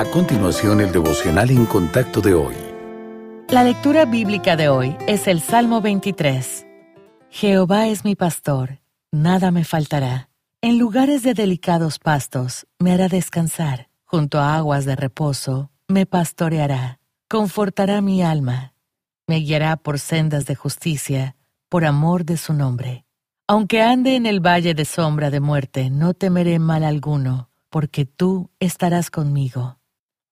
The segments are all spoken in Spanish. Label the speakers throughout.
Speaker 1: A continuación, el devocional en contacto de hoy.
Speaker 2: La lectura bíblica de hoy es el Salmo 23. Jehová es mi pastor, nada me faltará. En lugares de delicados pastos me hará descansar, junto a aguas de reposo me pastoreará, confortará mi alma, me guiará por sendas de justicia, por amor de su nombre. Aunque ande en el valle de sombra de muerte, no temeré mal alguno, porque tú estarás conmigo.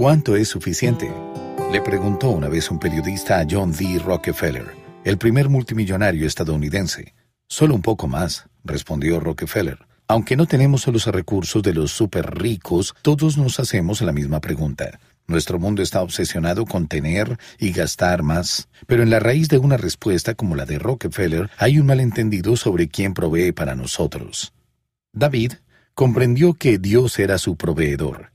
Speaker 1: ¿Cuánto es suficiente? Le preguntó una vez un periodista a John D. Rockefeller, el primer multimillonario estadounidense. Solo un poco más, respondió Rockefeller. Aunque no tenemos los recursos de los super ricos, todos nos hacemos la misma pregunta. Nuestro mundo está obsesionado con tener y gastar más, pero en la raíz de una respuesta como la de Rockefeller hay un malentendido sobre quién provee para nosotros. David comprendió que Dios era su proveedor.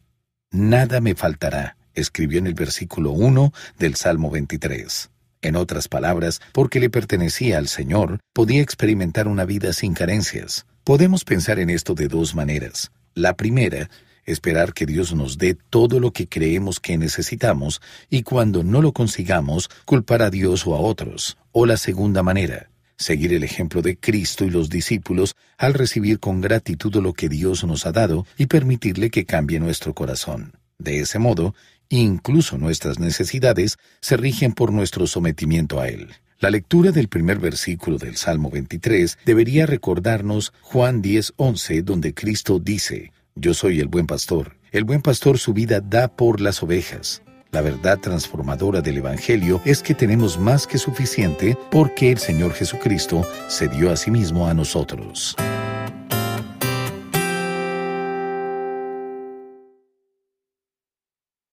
Speaker 1: Nada me faltará, escribió en el versículo 1 del Salmo 23. En otras palabras, porque le pertenecía al Señor, podía experimentar una vida sin carencias. Podemos pensar en esto de dos maneras. La primera, esperar que Dios nos dé todo lo que creemos que necesitamos y cuando no lo consigamos, culpar a Dios o a otros. O la segunda manera, seguir el ejemplo de Cristo y los discípulos al recibir con gratitud lo que Dios nos ha dado y permitirle que cambie nuestro corazón. De ese modo, incluso nuestras necesidades se rigen por nuestro sometimiento a Él. La lectura del primer versículo del Salmo 23 debería recordarnos Juan 10:11, donde Cristo dice, Yo soy el buen pastor. El buen pastor su vida da por las ovejas. La verdad transformadora del Evangelio es que tenemos más que suficiente porque el Señor Jesucristo se dio a sí mismo a nosotros.